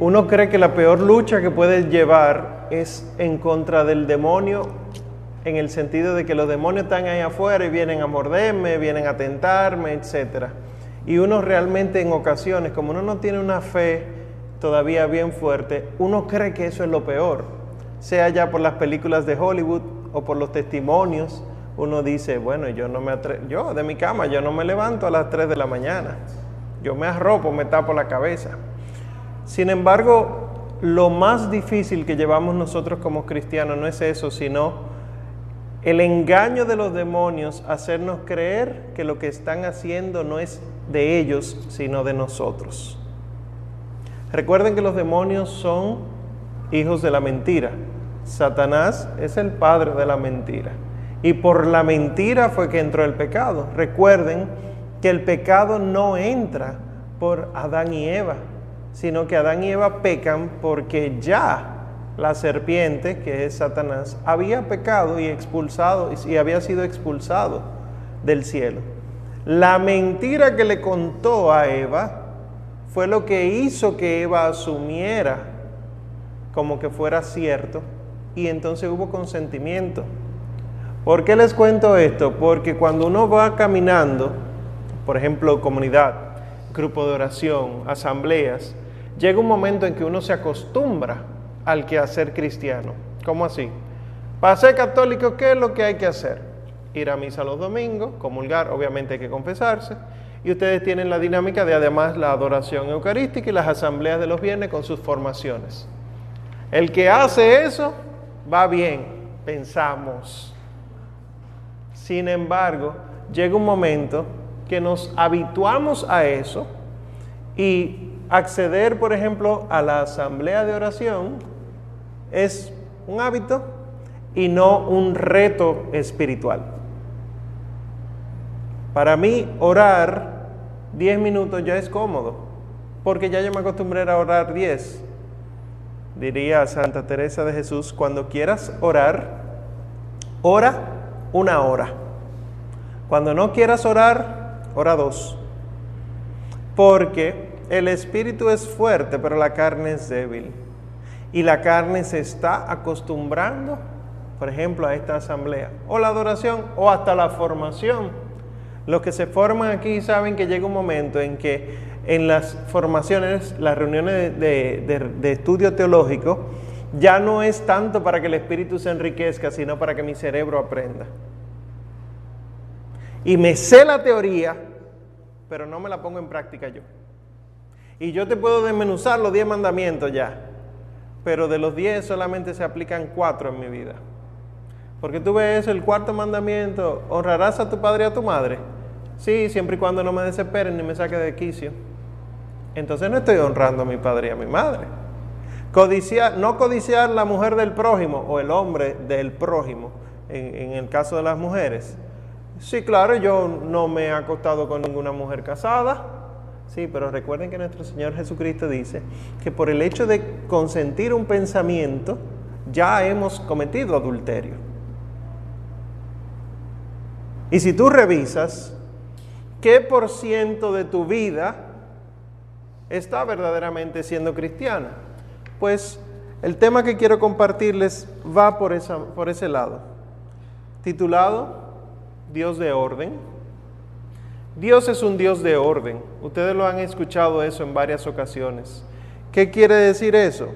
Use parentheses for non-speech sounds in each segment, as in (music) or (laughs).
uno cree que la peor lucha que puedes llevar es en contra del demonio, en el sentido de que los demonios están ahí afuera y vienen a morderme, vienen a tentarme, etc. Y uno realmente en ocasiones, como uno no tiene una fe todavía bien fuerte, uno cree que eso es lo peor, sea ya por las películas de Hollywood o por los testimonios. Uno dice, bueno, yo no me atrevo, yo de mi cama, yo no me levanto a las 3 de la mañana. Yo me arropo, me tapo la cabeza. Sin embargo, lo más difícil que llevamos nosotros como cristianos no es eso, sino el engaño de los demonios, hacernos creer que lo que están haciendo no es de ellos, sino de nosotros. Recuerden que los demonios son hijos de la mentira. Satanás es el padre de la mentira. Y por la mentira fue que entró el pecado. Recuerden que el pecado no entra por Adán y Eva, sino que Adán y Eva pecan porque ya la serpiente, que es Satanás, había pecado y expulsado y había sido expulsado del cielo. La mentira que le contó a Eva fue lo que hizo que Eva asumiera como que fuera cierto y entonces hubo consentimiento. ¿Por qué les cuento esto? Porque cuando uno va caminando, por ejemplo, comunidad, grupo de oración, asambleas, llega un momento en que uno se acostumbra al quehacer cristiano. ¿Cómo así? Para ser católico, ¿qué es lo que hay que hacer? Ir a misa los domingos, comulgar, obviamente hay que confesarse, y ustedes tienen la dinámica de además la adoración eucarística y las asambleas de los viernes con sus formaciones. El que hace eso va bien, pensamos. Sin embargo, llega un momento que nos habituamos a eso y acceder, por ejemplo, a la asamblea de oración es un hábito y no un reto espiritual. Para mí, orar 10 minutos ya es cómodo, porque ya yo me acostumbré a orar 10. Diría Santa Teresa de Jesús, cuando quieras orar, ora una hora. Cuando no quieras orar, ora dos. Porque el espíritu es fuerte, pero la carne es débil. Y la carne se está acostumbrando, por ejemplo, a esta asamblea, o la adoración, o hasta la formación. Los que se forman aquí saben que llega un momento en que en las formaciones, las reuniones de estudio teológico, ya no es tanto para que el espíritu se enriquezca, sino para que mi cerebro aprenda. Y me sé la teoría, pero no me la pongo en práctica yo. Y yo te puedo desmenuzar los diez mandamientos ya, pero de los diez solamente se aplican cuatro en mi vida. Porque tú ves el cuarto mandamiento, honrarás a tu padre y a tu madre. Sí, siempre y cuando no me desesperen ni me saque de quicio. Entonces no estoy honrando a mi padre y a mi madre. Codiciar, no codiciar la mujer del prójimo o el hombre del prójimo, en el caso de las mujeres. Sí, claro, yo no me he acostado con ninguna mujer casada, Sí, pero recuerden que nuestro Señor Jesucristo dice que por el hecho de consentir un pensamiento ya hemos cometido adulterio. Y si tú revisas qué por ciento de tu vida está verdaderamente siendo cristiana, pues el tema que quiero compartirles va por, esa, por ese lado, titulado Dios de orden Dios es un Dios de orden. Ustedes lo han escuchado eso en varias ocasiones. ¿Qué quiere decir eso?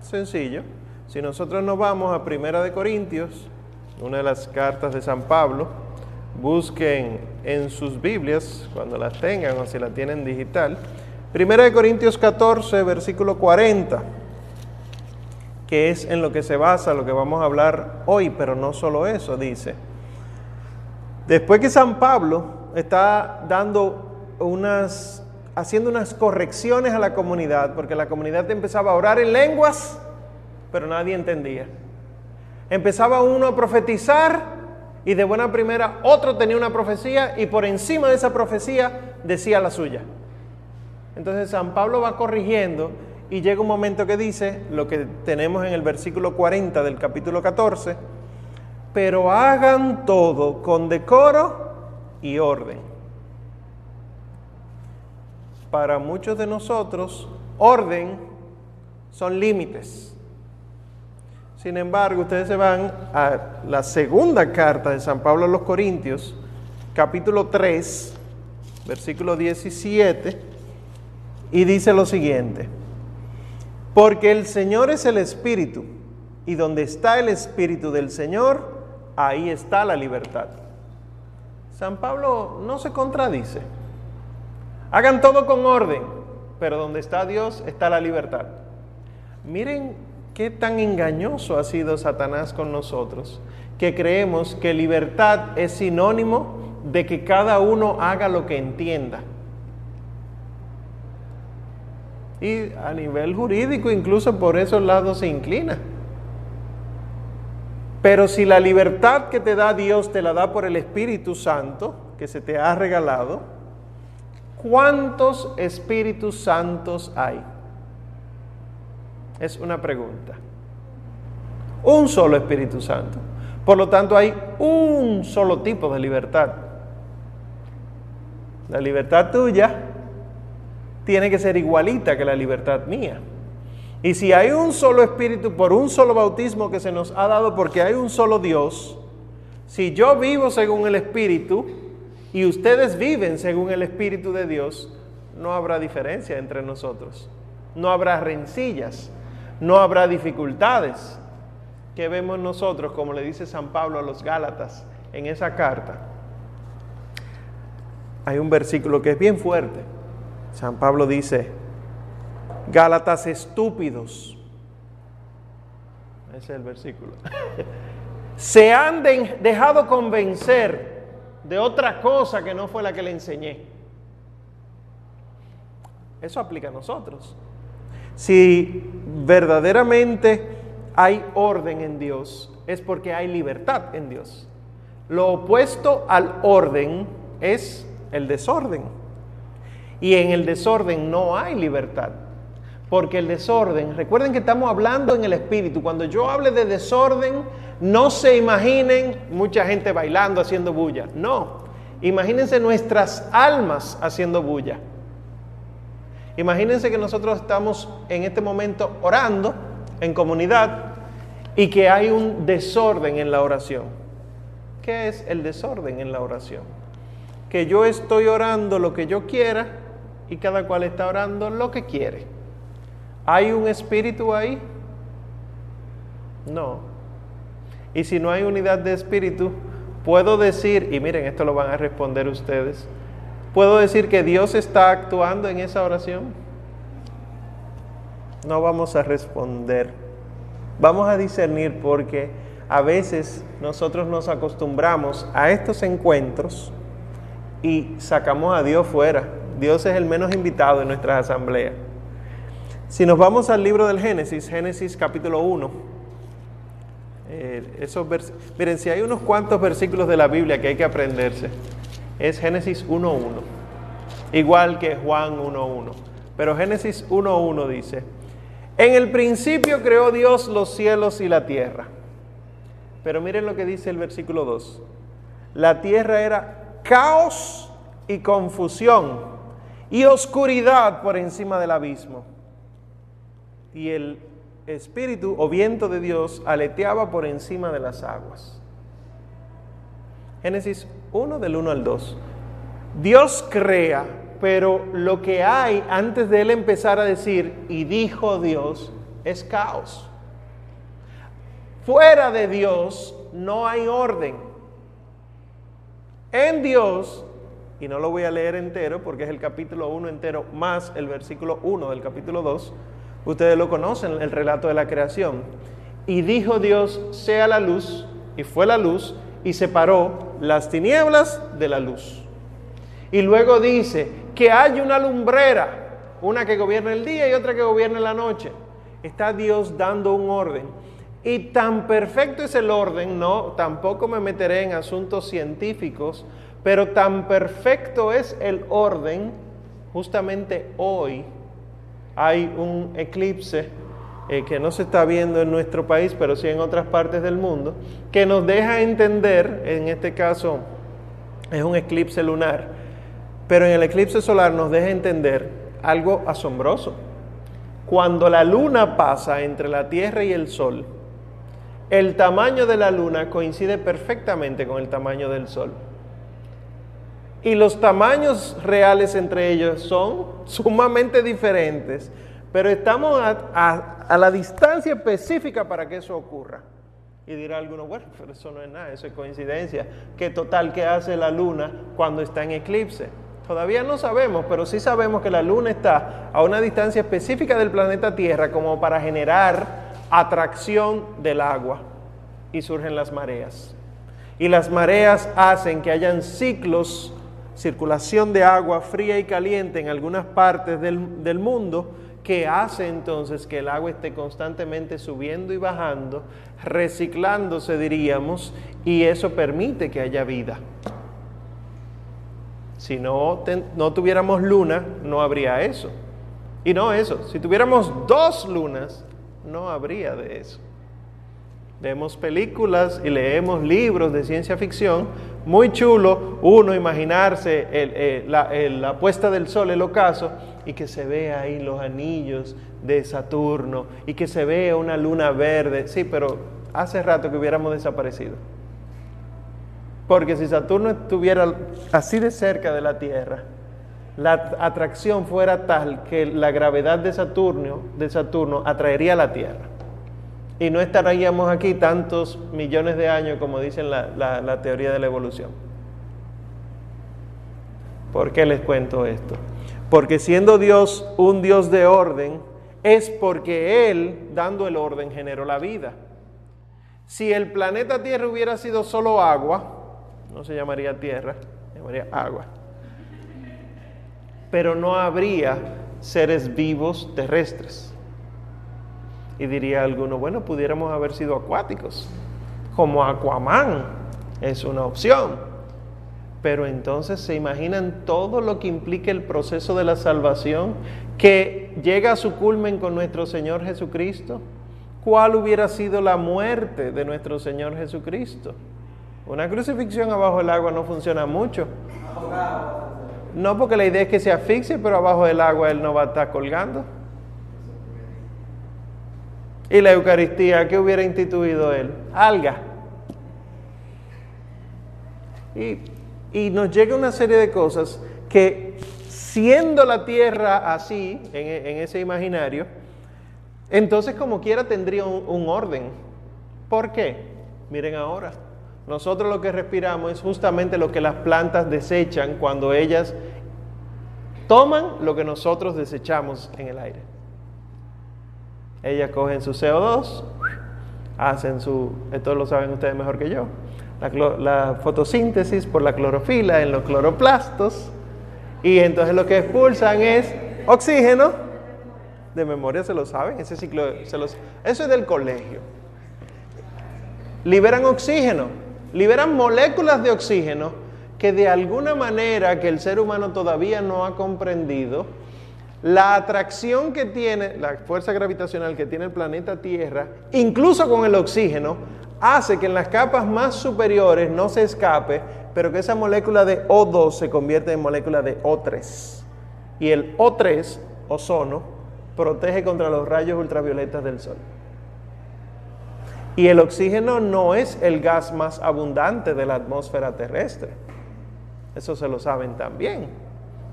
Sencillo. Si nosotros nos vamos a Primera de Corintios, una de las cartas de San Pablo, busquen en sus Biblias, cuando las tengan o si la tienen digital, Primera de Corintios 14, versículo 40, que es en lo que se basa lo que vamos a hablar hoy, pero no solo eso, dice. Después que San Pablo está dando unas, haciendo unas correcciones a la comunidad, porque la comunidad empezaba a orar en lenguas, pero nadie entendía. Empezaba uno a profetizar y de buena primera otro tenía una profecía y por encima de esa profecía decía la suya. Entonces San Pablo va corrigiendo y llega un momento que dice lo que tenemos en el versículo 40 del capítulo 14, pero hagan todo con decoro y orden. Para muchos de nosotros, orden son límites. Sin embargo, ustedes se van a la segunda carta de San Pablo a los Corintios, capítulo 3, versículo 17, y dice lo siguiente, porque el Señor es el Espíritu, y donde está el Espíritu del Señor, ahí está la libertad. San Pablo no se contradice. Hagan todo con orden, pero donde está Dios está la libertad. Miren qué tan engañoso ha sido Satanás con nosotros, que creemos que libertad es sinónimo de que cada uno haga lo que entienda. Y a nivel jurídico incluso por esos lados se inclina. Pero si la libertad que te da Dios te la da por el Espíritu Santo, que se te ha regalado, ¿cuántos Espíritus Santos hay? Es una pregunta. Un solo Espíritu Santo. Por lo tanto, hay un solo tipo de libertad. La libertad tuya tiene que ser igualita que la libertad mía. Y si hay un solo espíritu por un solo bautismo que se nos ha dado porque hay un solo Dios, si yo vivo según el espíritu y ustedes viven según el espíritu de Dios, no habrá diferencia entre nosotros. No habrá rencillas, no habrá dificultades que vemos nosotros, como le dice San Pablo a los Gálatas en esa carta. Hay un versículo que es bien fuerte. San Pablo dice, Gálatas estúpidos. Ese es el versículo. (laughs) Se han dejado convencer de otra cosa que no fue la que le enseñé. Eso aplica a nosotros. Si verdaderamente hay orden en Dios, es porque hay libertad en Dios. Lo opuesto al orden es el desorden. Y en el desorden no hay libertad. Porque el desorden, recuerden que estamos hablando en el espíritu. Cuando yo hable de desorden, no se imaginen mucha gente bailando, haciendo bulla. No, imagínense nuestras almas haciendo bulla. Imagínense que nosotros estamos en este momento orando en comunidad y que hay un desorden en la oración. ¿Qué es el desorden en la oración? Que yo estoy orando lo que yo quiera y cada cual está orando lo que quiere. ¿Hay un espíritu ahí? No. Y si no hay unidad de espíritu, puedo decir, y miren, esto lo van a responder ustedes, ¿puedo decir que Dios está actuando en esa oración? No vamos a responder. Vamos a discernir porque a veces nosotros nos acostumbramos a estos encuentros y sacamos a Dios fuera. Dios es el menos invitado en nuestras asambleas. Si nos vamos al libro del Génesis, Génesis capítulo 1, eh, miren, si hay unos cuantos versículos de la Biblia que hay que aprenderse, es Génesis 1.1, igual que Juan 1.1. Pero Génesis 1.1 dice, en el principio creó Dios los cielos y la tierra. Pero miren lo que dice el versículo 2. La tierra era caos y confusión y oscuridad por encima del abismo y el espíritu o viento de Dios aleteaba por encima de las aguas. Génesis 1 del 1 al 2. Dios crea, pero lo que hay antes de él empezar a decir, y dijo Dios, es caos. Fuera de Dios no hay orden. En Dios, y no lo voy a leer entero porque es el capítulo 1 entero más el versículo 1 del capítulo 2, Ustedes lo conocen, el relato de la creación. Y dijo Dios, sea la luz, y fue la luz, y separó las tinieblas de la luz. Y luego dice que hay una lumbrera, una que gobierna el día y otra que gobierna la noche. Está Dios dando un orden. Y tan perfecto es el orden, no, tampoco me meteré en asuntos científicos, pero tan perfecto es el orden justamente hoy hay un eclipse eh, que no se está viendo en nuestro país, pero sí en otras partes del mundo, que nos deja entender, en este caso es un eclipse lunar, pero en el eclipse solar nos deja entender algo asombroso. cuando la luna pasa entre la Tierra y el Sol, el tamaño de la luna coincide perfectamente con el tamaño del Sol. Y los tamaños reales entre ellos son sumamente diferentes, pero estamos a, la distancia específica para que eso ocurra. Y dirá alguno, bueno, pero eso no es nada, eso es coincidencia. ¿Qué total que hace la luna cuando está en eclipse? Todavía no sabemos, pero sí sabemos que la luna está a una distancia específica del planeta Tierra como para generar atracción del agua y surgen las mareas. Y las mareas hacen que hayan ciclos, circulación de agua fría y caliente en algunas partes del, del mundo que hace entonces que el agua esté constantemente subiendo y bajando, reciclándose diríamos, y eso permite que haya vida. Si no, no tuviéramos luna, no habría eso. Y no eso, si tuviéramos dos lunas, no habría de eso. Vemos películas y leemos libros de ciencia ficción, muy chulo uno imaginarse la, puesta del sol, el ocaso, y que se vea ahí los anillos de Saturno y que se vea una luna verde. Sí, pero hace rato que hubiéramos desaparecido. Porque si Saturno estuviera así de cerca de la Tierra, la atracción fuera tal que la gravedad de Saturno, de Saturno atraería a la Tierra. Y no estaríamos aquí tantos millones de años como dicen la, la teoría de la evolución. ¿Por qué les cuento esto? Porque siendo Dios un Dios de orden, es porque Él, dando el orden, generó la vida. Si el planeta Tierra hubiera sido solo agua, no se llamaría tierra, se llamaría agua. Pero no habría seres vivos terrestres. Y diría alguno, bueno, pudiéramos haber sido acuáticos, como Aquaman, es una opción. Pero entonces se imaginan todo lo que implica el proceso de la salvación que llega a su culmen con nuestro Señor Jesucristo. ¿Cuál hubiera sido la muerte de nuestro Señor Jesucristo? Una crucifixión abajo del agua no funciona mucho. No porque la idea es que se asfixie, pero abajo del agua él no va a estar colgando. Y la Eucaristía, ¿qué hubiera instituido él? Alga. Y, y, nos llega una serie de cosas que, siendo la tierra así, en, ese imaginario, entonces como quiera tendría un, un orden. ¿Por qué? Miren ahora. Nosotros lo que respiramos es justamente lo que las plantas desechan cuando ellas toman lo que nosotros desechamos en el aire. Ellas cogen su CO2, hacen su, esto lo saben ustedes mejor que yo, la, fotosíntesis por la clorofila en los cloroplastos, y entonces lo que expulsan es oxígeno, de memoria se lo saben, ese ciclo, se los, eso es del colegio. Liberan oxígeno, liberan moléculas de oxígeno que de alguna manera que el ser humano todavía no ha comprendido, la atracción que tiene, la fuerza gravitacional que tiene el planeta Tierra, incluso con el oxígeno, hace que en las capas más superiores no se escape, pero que esa molécula de O2 se convierta en molécula de O3. Y el O3, ozono, protege contra los rayos ultravioletas del Sol. Y el oxígeno no es el gas más abundante de la atmósfera terrestre. Eso se lo saben también,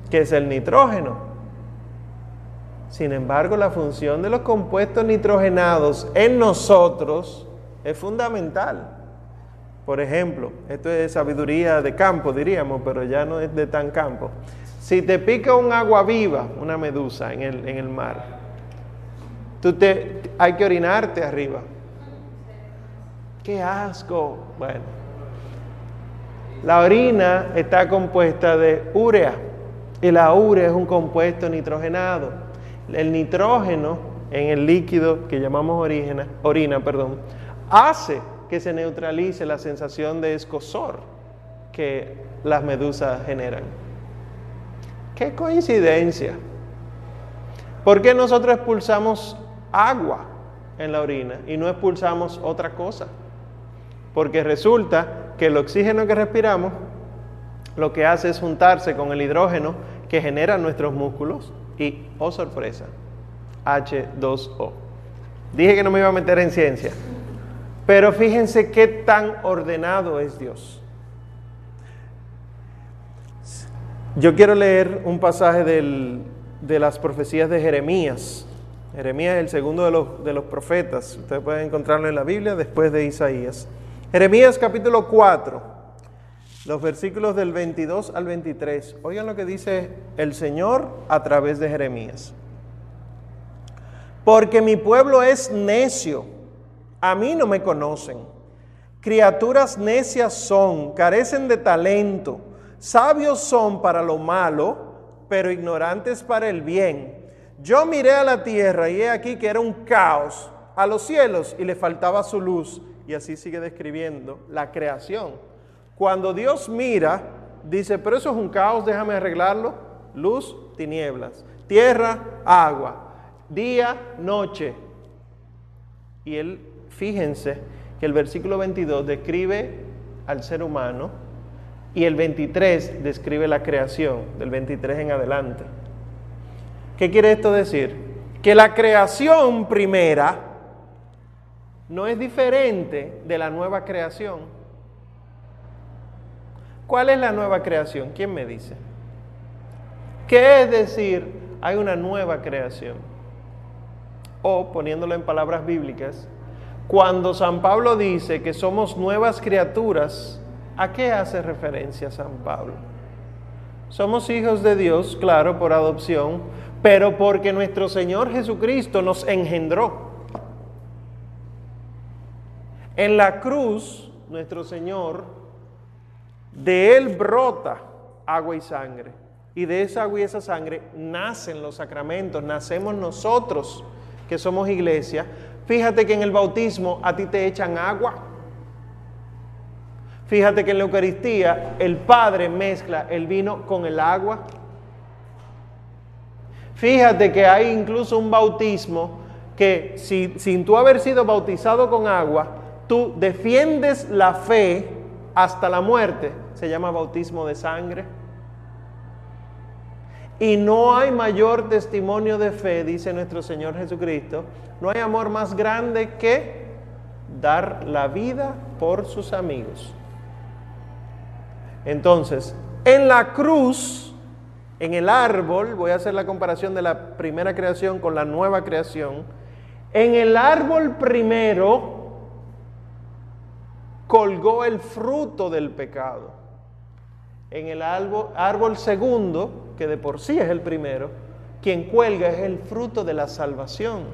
que es el nitrógeno. Sin embargo, la función de los compuestos nitrogenados en nosotros es fundamental. Por ejemplo, esto es sabiduría de campo, diríamos, pero ya no es de tan campo. Si te pica un agua viva, una medusa en el, en el mar, tú te, hay que orinarte arriba ¡Qué asco! Bueno, la orina está compuesta de urea y la urea es un compuesto nitrogenado. El nitrógeno en el líquido que llamamos orina, orina perdón, hace que se neutralice la sensación de escosor que las medusas generan. ¡Qué coincidencia! ¿Por qué nosotros expulsamos agua en la orina y no expulsamos otra cosa? porque resulta que el oxígeno que respiramos lo que hace es juntarse con el hidrógeno que generan nuestros músculos y, oh sorpresa, H2O. Dije que no me iba a meter en ciencia. Pero fíjense qué tan ordenado es Dios. Yo quiero leer un pasaje de las profecías de Jeremías. Jeremías es el segundo de los, de los profetas. Ustedes pueden encontrarlo en la Biblia después de Isaías. Jeremías capítulo 4, los versículos del 22 al 23. Oigan lo que dice el Señor a través de Jeremías. Porque mi pueblo es necio, a mí no me conocen. Criaturas necias son, carecen de talento, sabios son para lo malo, pero ignorantes para el bien. Yo miré a la tierra y he aquí que era un caos, a los cielos y le faltaba su luz. Y así sigue describiendo la creación. Cuando Dios mira, dice, pero eso es un caos, déjame arreglarlo. Luz, tinieblas. Tierra, agua día, noche. Y él, fíjense que el versículo 22 describe al ser humano y el 23 describe la creación, del 23 en adelante. ¿Qué quiere esto decir? Que la creación primera no es diferente de la nueva creación. ¿Cuál es la nueva creación? ¿Quién me dice? ¿Qué es decir, hay una nueva creación? O, poniéndolo en palabras bíblicas, cuando San Pablo dice que somos nuevas criaturas, ¿a qué hace referencia San Pablo? Somos hijos de Dios, claro, por adopción, pero porque nuestro Señor Jesucristo nos engendró. En la cruz, nuestro Señor, de Él brota agua y sangre. Y de esa agua y esa sangre nacen los sacramentos, nacemos nosotros que somos iglesia, fíjate que en el bautismo a ti te echan agua. Fíjate que en la Eucaristía el Padre mezcla el vino con el agua. Fíjate que hay incluso un bautismo que si, sin tú haber sido bautizado con agua, tú defiendes la fe hasta la muerte. Se llama bautismo de sangre. Y no hay mayor testimonio de fe, dice nuestro Señor Jesucristo. No hay amor más grande que dar la vida por sus amigos. Entonces, en la cruz, en el árbol, voy a hacer la comparación de la primera creación con la nueva creación, en el árbol primero colgó el fruto del pecado en el árbol, segundo, que de por sí es el primero, quien cuelga es el fruto de la salvación.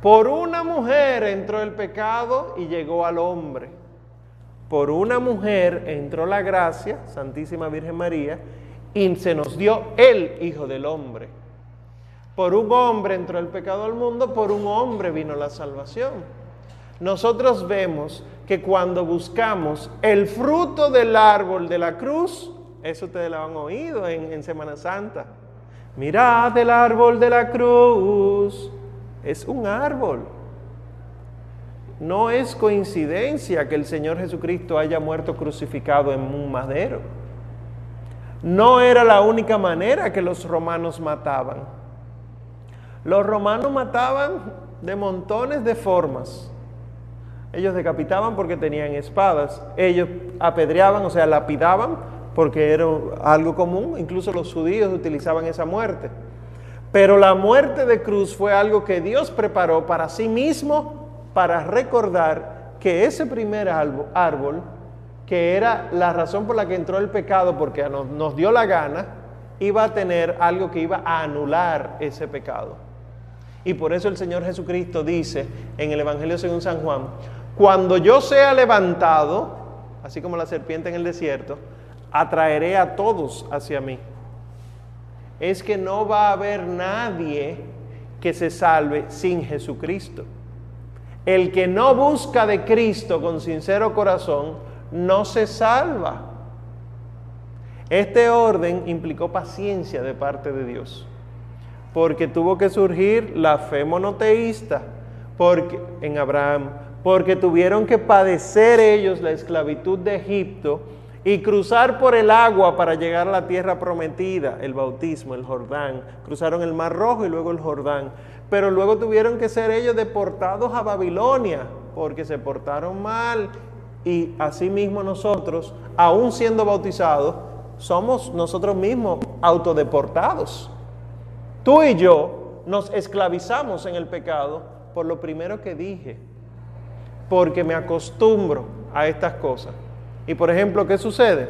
Por una mujer entró el pecado y llegó al hombre. Por una mujer entró la gracia, Santísima Virgen María, y se nos dio el Hijo del Hombre. Por un hombre entró el pecado al mundo, por un hombre vino la salvación. Nosotros vemos que cuando buscamos el fruto del árbol de la cruz, eso ustedes lo han oído en, Semana Santa. Mirad el árbol de la cruz. Es un árbol. No es coincidencia que el Señor Jesucristo haya muerto crucificado en un madero. No era la única manera que los romanos mataban. Los romanos mataban de montones de formas. Ellos decapitaban porque tenían espadas. Ellos apedreaban, o sea, lapidaban porque era algo común. Incluso los judíos utilizaban esa muerte. Pero la muerte de cruz fue algo que Dios preparó para sí mismo para recordar que ese primer árbol, que era la razón por la que entró el pecado, porque nos, dio la gana, iba a tener algo que iba a anular ese pecado. Y por eso el Señor Jesucristo dice en el Evangelio según San Juan, cuando yo sea levantado, así como la serpiente en el desierto, atraeré a todos hacia mí. Es que no va a haber nadie que se salve sin Jesucristo. El que no busca de Cristo con sincero corazón, no se salva. Este orden implicó paciencia de parte de Dios, porque tuvo que surgir la fe monoteísta porque, en Abraham, porque tuvieron que padecer ellos la esclavitud de Egipto y cruzar por el agua para llegar a la tierra prometida, el bautismo, el Jordán. Cruzaron el Mar Rojo y luego el Jordán. Pero luego tuvieron que ser ellos deportados a Babilonia porque se portaron mal y asimismo nosotros, aún siendo bautizados, somos nosotros mismos autodeportados. Tú y yo nos esclavizamos en el pecado por lo primero que dije, porque me acostumbro a estas cosas. Y por ejemplo, ¿qué sucede?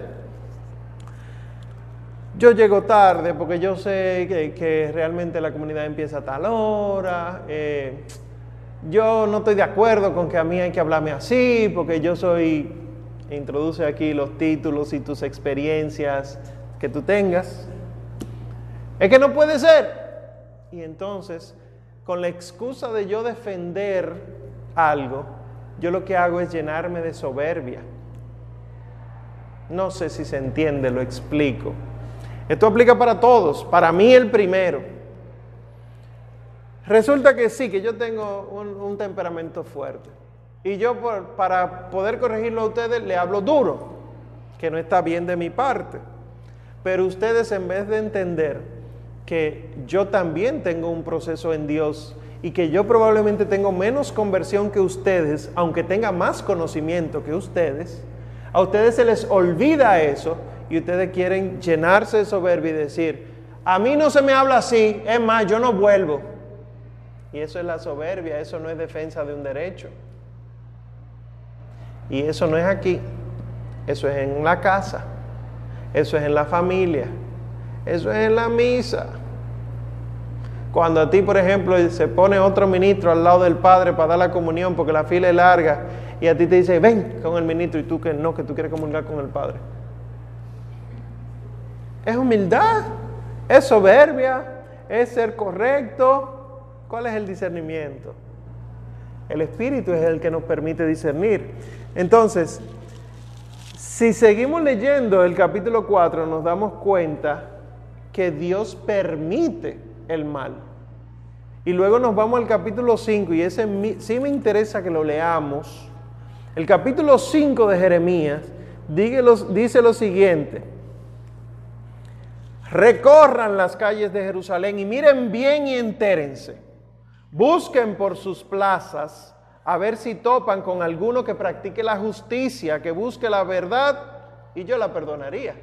Yo llego tarde porque yo sé que, realmente la comunidad empieza a tal hora. Eh, yo no estoy de acuerdo con que a mí hay que hablarme así, porque yo soy, introduce aquí los títulos y tus experiencias que tú tengas. Es que no puede ser. Y entonces, con la excusa de yo defender algo, yo lo que hago es llenarme de soberbia. No sé si se entiende, lo explico. Esto aplica para todos, para mí el primero. Resulta que sí, que yo tengo un, temperamento fuerte. Y yo para poder corregirlo a ustedes le hablo duro, que no está bien de mi parte. Pero ustedes en vez de entender que yo también tengo un proceso en Dios y que yo probablemente tengo menos conversión que ustedes, aunque tenga más conocimiento que ustedes, a ustedes se les olvida eso y ustedes quieren llenarse de soberbia y decir, a mí no se me habla así, es más, yo no vuelvo. Y eso es la soberbia, eso no es defensa de un derecho. Y eso no es aquí, eso es en la casa, eso es en la familia, eso es en la misa. Cuando a ti, por ejemplo, se pone otro ministro al lado del Padre para dar la comunión porque la fila es larga y a ti te dice, ven con el ministro y tú que no, que tú quieres comunicar con el Padre. Es humildad, es soberbia, es ser correcto, ¿Cuál es el discernimiento? El Espíritu es el que nos permite discernir. Entonces, si seguimos leyendo el capítulo 4, nos damos cuenta que Dios permite el mal. Y luego nos vamos al capítulo 5, y ese sí me interesa que lo leamos. El capítulo 5 de Jeremías dice lo siguiente. Recorran las calles de Jerusalén y miren bien y entérense Busquen por sus plazas a ver si topan con alguno que practique la justicia, que busque la verdad, y yo la perdonaría.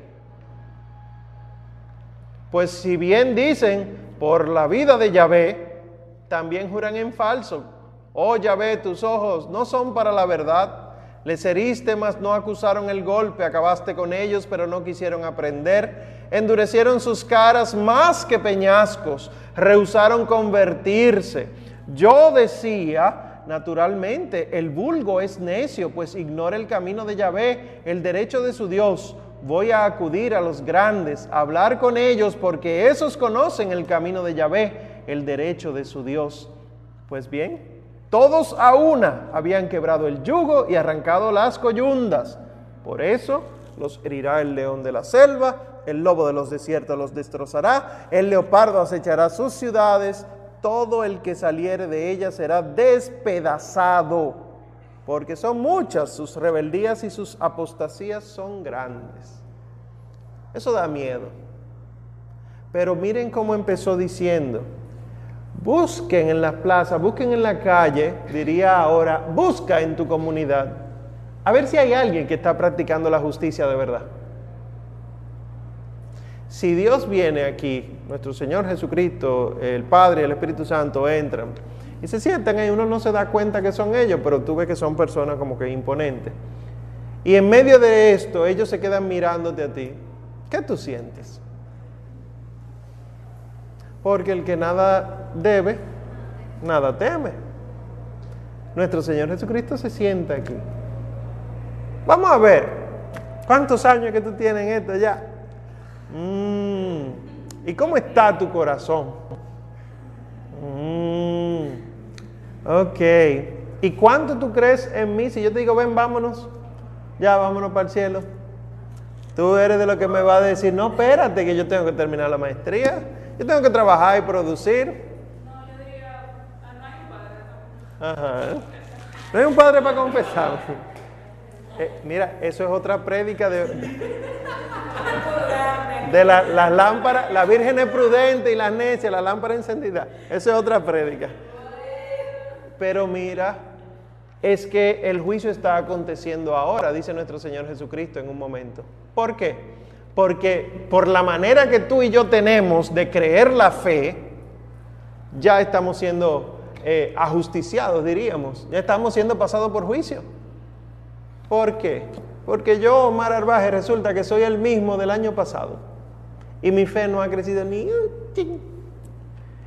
Pues si bien dicen por la vida de Yahvé, también juran en falso. Oh Yahvé, tus ojos no son para la verdad. Les heriste, mas no acusaron el golpe. Acabaste con ellos, pero no quisieron aprender. Endurecieron sus caras más que peñascos. Rehusaron convertirse. Yo decía, naturalmente, el vulgo es necio, pues ignora el camino de Yahvé, el derecho de su Dios. Voy a acudir a los grandes, a hablar con ellos, porque esos conocen el camino de Yahvé, el derecho de su Dios. Pues bien, todos a una habían quebrado el yugo y arrancado las coyundas. Por eso los herirá el león de la selva, el lobo de los desiertos los destrozará, el leopardo acechará sus ciudades, todo el que saliere de ella será despedazado, porque son muchas sus rebeldías y sus apostasías son grandes. Eso da miedo. Pero miren cómo empezó diciendo, busquen en las plazas, busquen en la calle, diría ahora, busca en tu comunidad, a ver si hay alguien que está practicando la justicia de verdad. Si Dios viene aquí, nuestro Señor Jesucristo, el Padre el Espíritu Santo entran y se sientan ahí, uno no se da cuenta que son ellos, pero tú ves que son personas como que imponentes. Y en medio de esto, ellos se quedan mirándote a ti. ¿Qué tú sientes? Porque el que nada debe, nada teme. Nuestro Señor Jesucristo se sienta aquí. Vamos a ver, ¿cuántos años que tú tienes en esto ya? Mm. ¿Y cómo está tu corazón? Mm. Ok. ¿Y cuánto tú crees en mí? Si yo te digo, ven, vámonos, ya vámonos para el cielo. Tú eres de lo que me va a decir, no, espérate, que yo tengo que terminar la maestría, yo tengo que trabajar y producir. No, yo diría, no hay un padre. Ajá. No hay un padre para confesar. Eh, mira, eso es otra prédica de, de la, las lámparas, la Virgen es prudente y la necia, la lámpara encendida. Eso es otra prédica. Pero mira, es que el juicio está aconteciendo ahora, dice nuestro Señor Jesucristo en un momento. ¿Por qué? Porque por la manera que tú y yo tenemos de creer la fe, ya estamos siendo eh, ajusticiados, diríamos. Ya estamos siendo pasados por juicio. ¿Por qué? Porque yo, Omar Arbaje, resulta que soy el mismo del año pasado. Y mi fe no ha crecido ni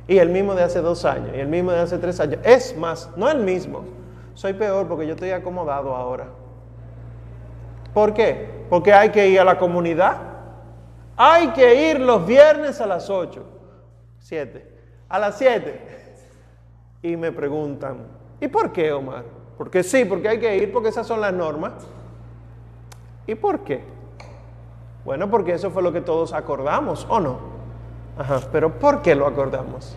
Y el mismo de hace dos años, y el mismo de hace tres años. Es más, no el mismo. Soy peor porque yo estoy acomodado ahora. ¿Por qué? Porque hay que ir a la comunidad. Hay que ir los viernes a las 8, 7, a las 7. Y me preguntan, ¿y por qué, Omar? Porque sí, porque hay que ir, porque esas son las normas. ¿Y por qué? Bueno, porque eso fue lo que todos acordamos, ¿o no? Ajá, pero ¿por qué lo acordamos?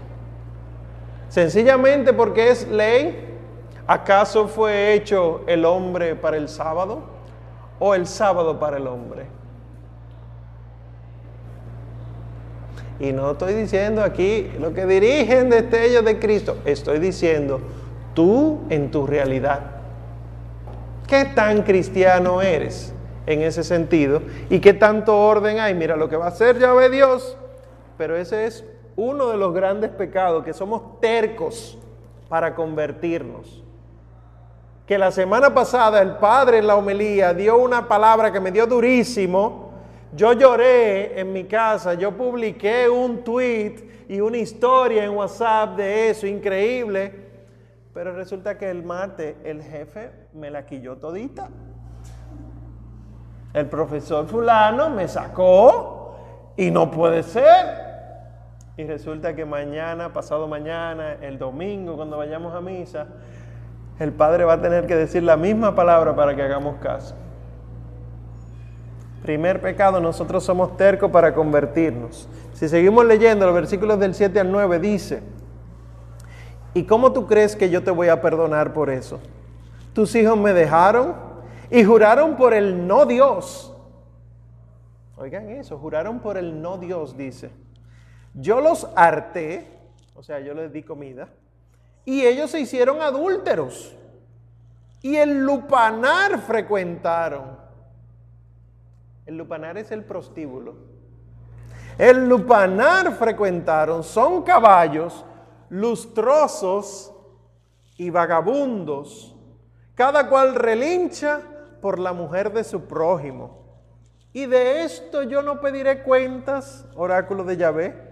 Sencillamente porque es ley. ¿Acaso fue hecho el hombre para el sábado o el sábado para el hombre? Y no estoy diciendo aquí lo que dirigen destellos de Cristo, estoy diciendo tú en tu realidad. ¿Qué tan cristiano eres en ese sentido? ¿Y qué tanto orden hay? Mira, lo que va a hacer ya ve Dios, pero ese es uno de los grandes pecados, que somos tercos para convertirnos. Que la semana pasada el Padre en la homilía dio una palabra que me dio durísimo. Yo lloré en mi casa, yo publiqué un tweet y una historia en WhatsApp de eso, increíble pero resulta que el martes el jefe me la quilló todita. El profesor fulano me sacó y no puede ser. Y resulta que mañana, pasado mañana, el domingo, cuando vayamos a misa, el padre va a tener que decir la misma palabra para que hagamos caso. Primer pecado, nosotros somos tercos para convertirnos. Si seguimos leyendo los versículos del 7 al 9, dice, ¿Y cómo tú crees que yo te voy a perdonar por eso? Tus hijos me dejaron y juraron por el no Dios. Oigan eso, juraron por el no Dios, dice. Yo los harté, o sea, yo les di comida, y ellos se hicieron adúlteros. Y el lupanar frecuentaron. El lupanar es el prostíbulo. El lupanar frecuentaron, son caballos lustrosos y vagabundos, cada cual relincha por la mujer de su prójimo. Y de esto yo no pediré cuentas, oráculo de Yahvé.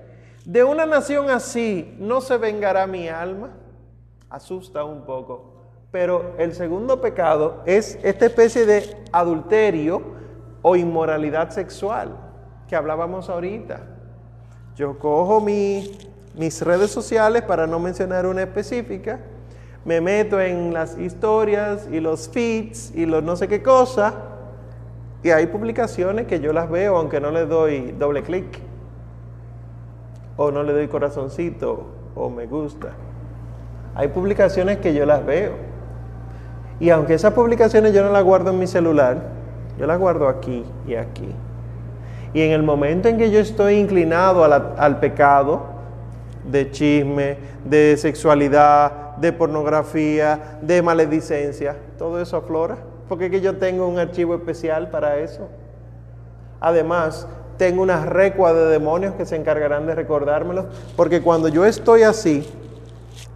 De una nación así no se vengará mi alma. Asusta un poco. Pero el segundo pecado es esta especie de adulterio o inmoralidad sexual que hablábamos ahorita. Yo cojo mi mis redes sociales, para no mencionar una específica, me meto en las historias y los feeds y los no sé qué cosa, y hay publicaciones que yo las veo aunque no le doy doble clic, o no le doy corazoncito, o me gusta. Hay publicaciones que yo las veo. Y aunque esas publicaciones yo no las guardo en mi celular, yo las guardo aquí y aquí. Y en el momento en que yo estoy inclinado al pecado, de chisme, de sexualidad, de pornografía, de maledicencia. Todo eso aflora. Porque que yo tengo un archivo especial para eso. Además, tengo una recua de demonios que se encargarán de recordármelo. Porque cuando yo estoy así,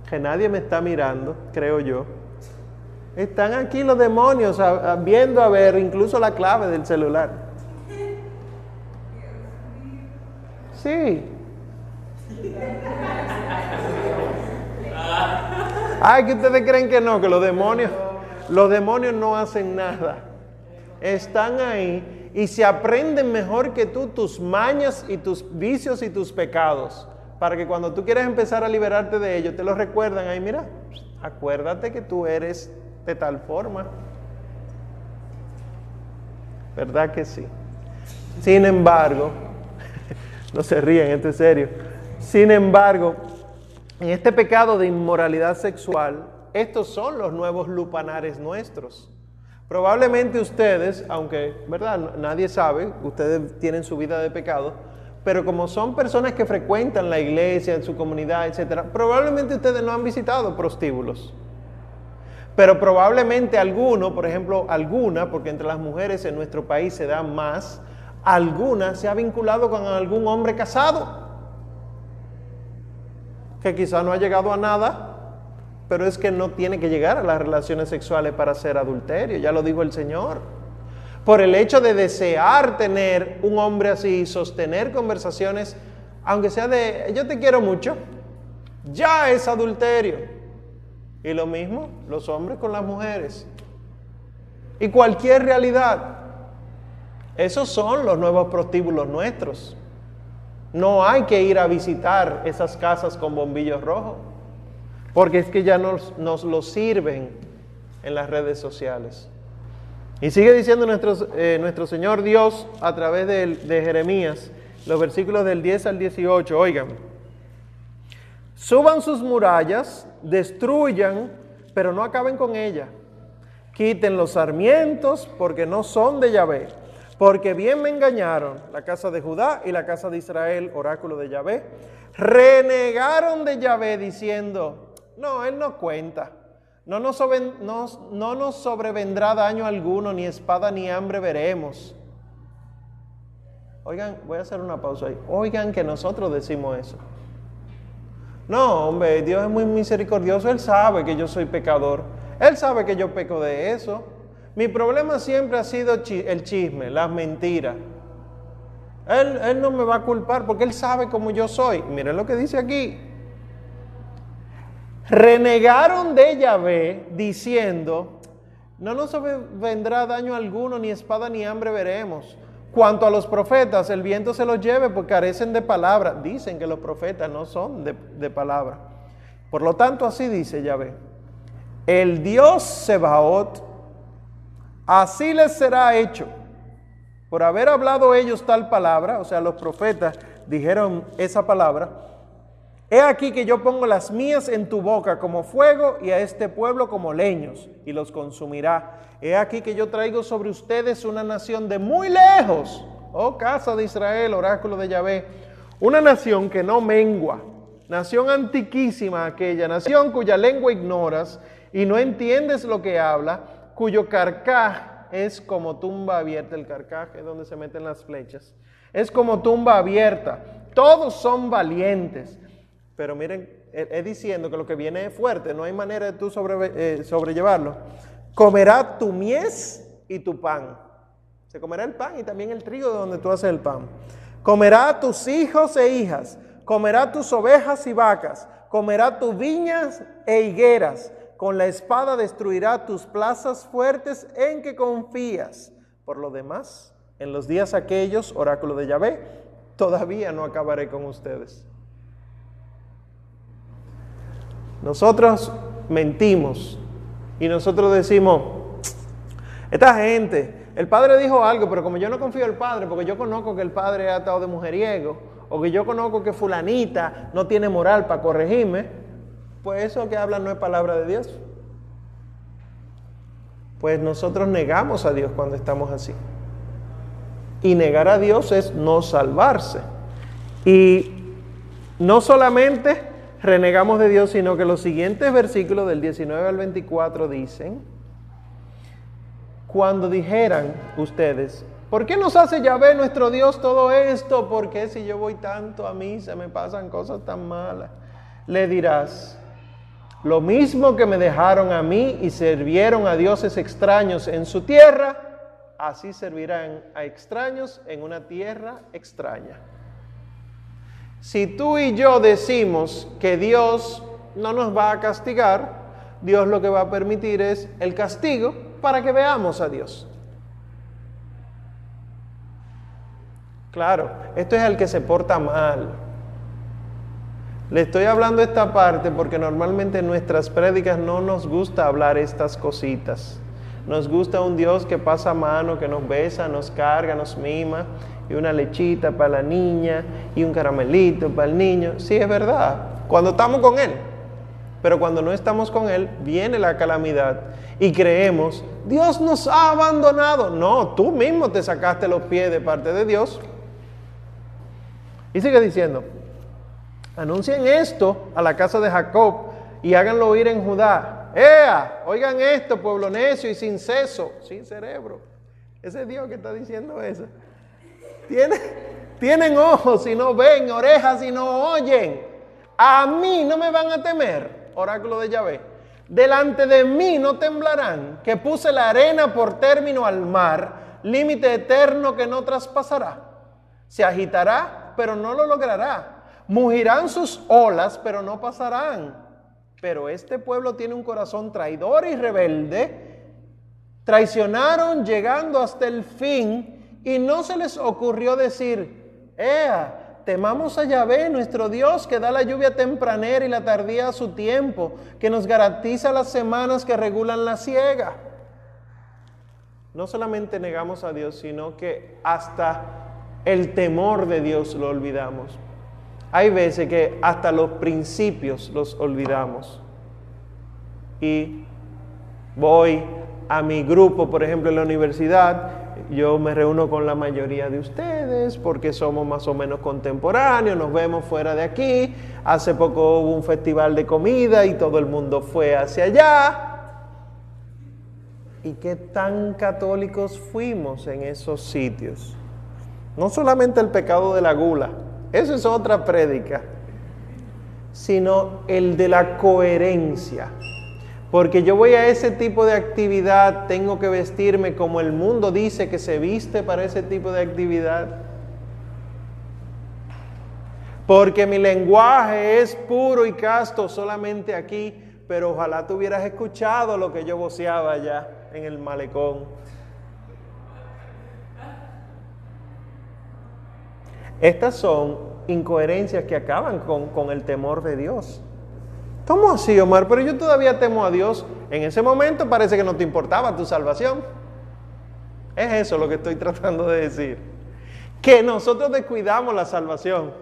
que nadie me está mirando, creo yo, están aquí los demonios viendo a ver incluso la clave del celular. Sí, Ay, que ustedes creen que no, que los demonios, los demonios no hacen nada. Están ahí y se aprenden mejor que tú tus mañas y tus vicios y tus pecados. Para que cuando tú quieras empezar a liberarte de ellos, te lo recuerdan ahí, mira, acuérdate que tú eres de tal forma. ¿Verdad que sí? Sin embargo, (laughs) no se ríen, esto es serio. Sin embargo, en este pecado de inmoralidad sexual, estos son los nuevos lupanares nuestros. Probablemente ustedes, aunque, ¿verdad? Nadie sabe, ustedes tienen su vida de pecado, pero como son personas que frecuentan la iglesia, en su comunidad, etc., probablemente ustedes no han visitado prostíbulos. Pero probablemente alguno, por ejemplo, alguna, porque entre las mujeres en nuestro país se da más, alguna se ha vinculado con algún hombre casado, que quizá no ha llegado a nada, pero es que no tiene que llegar a las relaciones sexuales para hacer adulterio, ya lo dijo el Señor. Por el hecho de desear tener un hombre así, sostener conversaciones, aunque sea de yo te quiero mucho, ya es adulterio. Y lo mismo los hombres con las mujeres. Y cualquier realidad. Esos son los nuevos prostíbulos nuestros. No hay que ir a visitar esas casas con bombillos rojos. Porque es que ya nos, nos lo sirven en las redes sociales. Y sigue diciendo nuestro, eh, nuestro Señor Dios a través de, de Jeremías, los versículos del 10 al 18, oigan, suban sus murallas, destruyan, pero no acaben con ella. Quiten los sarmientos porque no son de Yahvé. Porque bien me engañaron la casa de Judá y la casa de Israel, oráculo de Yahvé. Renegaron de Yahvé diciendo, no, Él no cuenta. No nos, no nos sobrevendrá daño alguno, ni espada ni hambre veremos. Oigan, voy a hacer una pausa ahí. Oigan que nosotros decimos eso. No, hombre, Dios es muy misericordioso. Él sabe que yo soy pecador. Él sabe que yo peco de eso. Mi problema siempre ha sido el chisme, las mentiras. Él, él no me va a culpar porque Él sabe cómo yo soy. Miren lo que dice aquí renegaron de Yahvé diciendo, no nos vendrá daño alguno, ni espada ni hambre veremos. Cuanto a los profetas, el viento se los lleve porque carecen de palabra. Dicen que los profetas no son de, de palabra. Por lo tanto, así dice Yahvé. El Dios Sebaot, así les será hecho. Por haber hablado ellos tal palabra, o sea, los profetas dijeron esa palabra, He aquí que yo pongo las mías en tu boca como fuego y a este pueblo como leños y los consumirá. He aquí que yo traigo sobre ustedes una nación de muy lejos, oh casa de Israel, oráculo de Yahvé, una nación que no mengua, nación antiquísima aquella, nación cuya lengua ignoras y no entiendes lo que habla, cuyo carcaj es como tumba abierta, el carcaj es donde se meten las flechas, es como tumba abierta, todos son valientes pero miren, es diciendo que lo que viene es fuerte, no hay manera de tú eh, sobrellevarlo. Comerá tu mies y tu pan. Se comerá el pan y también el trigo de donde tú haces el pan. Comerá tus hijos e hijas. Comerá tus ovejas y vacas. Comerá tus viñas e higueras. Con la espada destruirá tus plazas fuertes en que confías. Por lo demás, en los días aquellos, oráculo de Yahvé, todavía no acabaré con ustedes. Nosotros mentimos y nosotros decimos, esta gente, el padre dijo algo, pero como yo no confío en el padre, porque yo conozco que el padre ha estado de mujeriego, o que yo conozco que fulanita no tiene moral para corregirme, pues eso que habla no es palabra de Dios. Pues nosotros negamos a Dios cuando estamos así. Y negar a Dios es no salvarse. Y no solamente renegamos de Dios, sino que los siguientes versículos del 19 al 24 dicen, cuando dijeran ustedes, ¿por qué nos hace Yahvé nuestro Dios todo esto? ¿Por qué si yo voy tanto a mí se me pasan cosas tan malas? Le dirás, lo mismo que me dejaron a mí y sirvieron a dioses extraños en su tierra, así servirán a extraños en una tierra extraña. Si tú y yo decimos que Dios no nos va a castigar, Dios lo que va a permitir es el castigo para que veamos a Dios. Claro, esto es el que se porta mal. Le estoy hablando esta parte porque normalmente en nuestras prédicas no nos gusta hablar estas cositas. Nos gusta un Dios que pasa mano, que nos besa, nos carga, nos mima y una lechita para la niña y un caramelito para el niño. Sí, es verdad, cuando estamos con Él. Pero cuando no estamos con Él, viene la calamidad y creemos, Dios nos ha abandonado. No, tú mismo te sacaste los pies de parte de Dios. Y sigue diciendo, anuncien esto a la casa de Jacob y háganlo oír en Judá. ¡Ea! Oigan esto, pueblo necio y sin seso, sin cerebro. Ese Dios que está diciendo eso. Tienen ojos y no ven, orejas y no oyen. A mí no me van a temer, oráculo de Yahvé. Delante de mí no temblarán, que puse la arena por término al mar, límite eterno que no traspasará. Se agitará, pero no lo logrará. Mugirán sus olas, pero no pasarán. Pero este pueblo tiene un corazón traidor y rebelde. Traicionaron llegando hasta el fin y no se les ocurrió decir, Ea, temamos a Yahvé, nuestro Dios, que da la lluvia tempranera y la tardía a su tiempo, que nos garantiza las semanas que regulan la siega. No solamente negamos a Dios, sino que hasta el temor de Dios lo olvidamos. Hay veces que hasta los principios los olvidamos. Y voy a mi grupo, por ejemplo, en la universidad, yo me reúno con la mayoría de ustedes porque somos más o menos contemporáneos, nos vemos fuera de aquí. Hace poco hubo un festival de comida y todo el mundo fue hacia allá. ¿Y qué tan católicos fuimos en esos sitios? No solamente el pecado de la gula, eso es otra prédica, sino el de la coherencia. Porque yo voy a ese tipo de actividad, tengo que vestirme como el mundo dice que se viste para ese tipo de actividad. Porque mi lenguaje es puro y casto solamente aquí, pero ojalá tú hubieras escuchado lo que yo voceaba allá en el malecón. Estas son incoherencias que acaban con, el temor de Dios. ¿Cómo así, Omar? Pero yo todavía temo a Dios. En ese momento parece que no te importaba tu salvación. Es eso lo que estoy (laughs) tratando de decir. Que nosotros descuidamos la salvación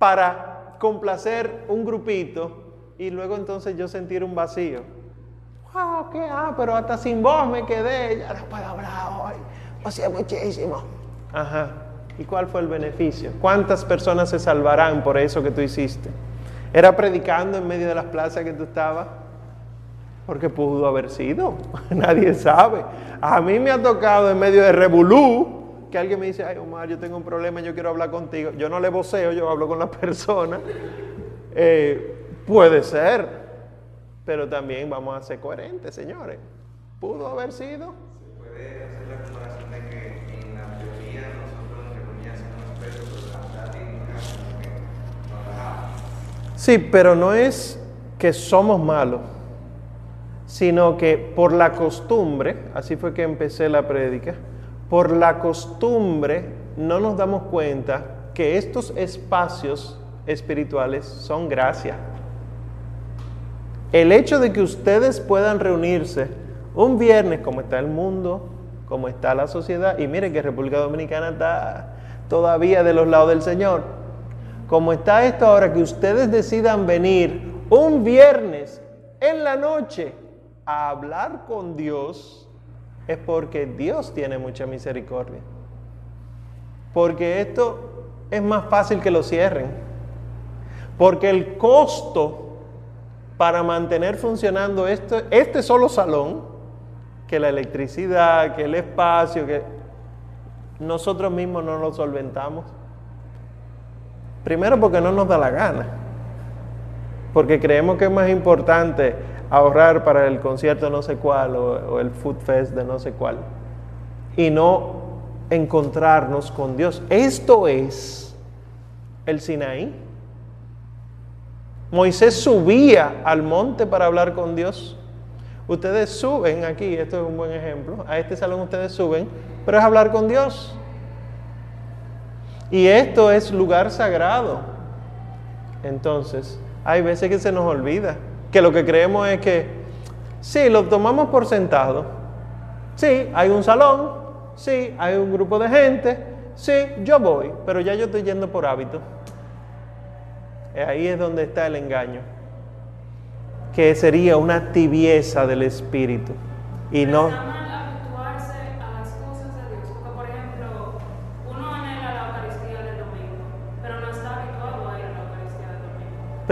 para complacer un grupito y luego entonces yo sentir un vacío. Wow, ¿qué? Ah, pero hasta sin voz me quedé, ya no puedo hablar hoy. O sea, muchísimo. Ajá. ¿Y cuál fue el beneficio? ¿Cuántas personas se salvarán por eso que tú hiciste? ¿Era predicando en medio de las plazas que tú estabas? Porque pudo haber sido, (laughs) nadie sabe. A mí me ha tocado en medio de revolú que alguien me dice, ay Omar, yo tengo un problema, yo quiero hablar contigo. Yo no le voceo, yo hablo con la (laughs) persona. Eh, puede ser, pero también vamos a ser coherentes, señores. ¿Pudo haber sido? Se puede hacer la comparación de que Sí, pero no es que somos malos, sino que por la costumbre, así fue que empecé la prédica, por la costumbre no nos damos cuenta que estos espacios espirituales son gracia. El hecho de que ustedes puedan reunirse un viernes, como está el mundo, como está la sociedad, y miren que República Dominicana está todavía de los lados del Señor, como está esto ahora, que ustedes decidan venir un viernes en la noche a hablar con Dios, es porque Dios tiene mucha misericordia. Porque esto es más fácil que lo cierren. Porque el costo para mantener funcionando este, este solo salón, que la electricidad, que el espacio, que nosotros mismos no lo solventamos. Primero porque no nos da la gana, porque creemos que es más importante ahorrar para el concierto no sé cuál o, el food fest de no sé cuál y no encontrarnos con Dios. Esto es el Sinaí. Moisés subía al monte para hablar con Dios. Ustedes suben aquí, esto es un buen ejemplo, a este salón ustedes suben, pero es hablar con Dios. Y esto es lugar sagrado. Entonces, hay veces que se nos olvida que lo que creemos es que, sí, lo tomamos por sentado. Sí, hay un salón, sí, hay un grupo de gente, sí, yo voy, pero ya yo estoy yendo por hábito. Ahí es donde está el engaño. que sería una tibieza del espíritu. Y no...